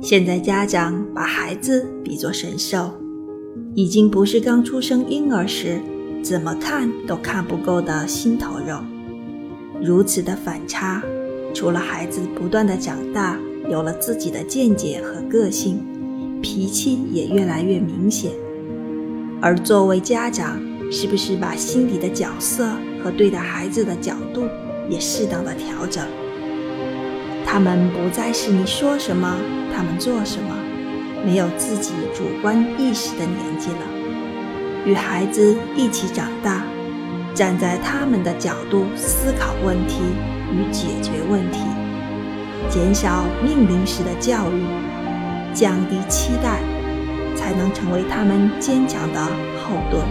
现在家长把孩子比作神兽，已经不是刚出生婴儿时怎么看都看不够的心头肉。如此的反差，除了孩子不断的长大，有了自己的见解和个性，脾气也越来越明显。而作为家长，是不是把心里的角色和对待孩子的角度也适当的调整？他们不再是你说什么，他们做什么，没有自己主观意识的年纪了。与孩子一起长大，站在他们的角度思考问题与解决问题，减少命令式的教育，降低期待，才能成为他们坚强的后盾。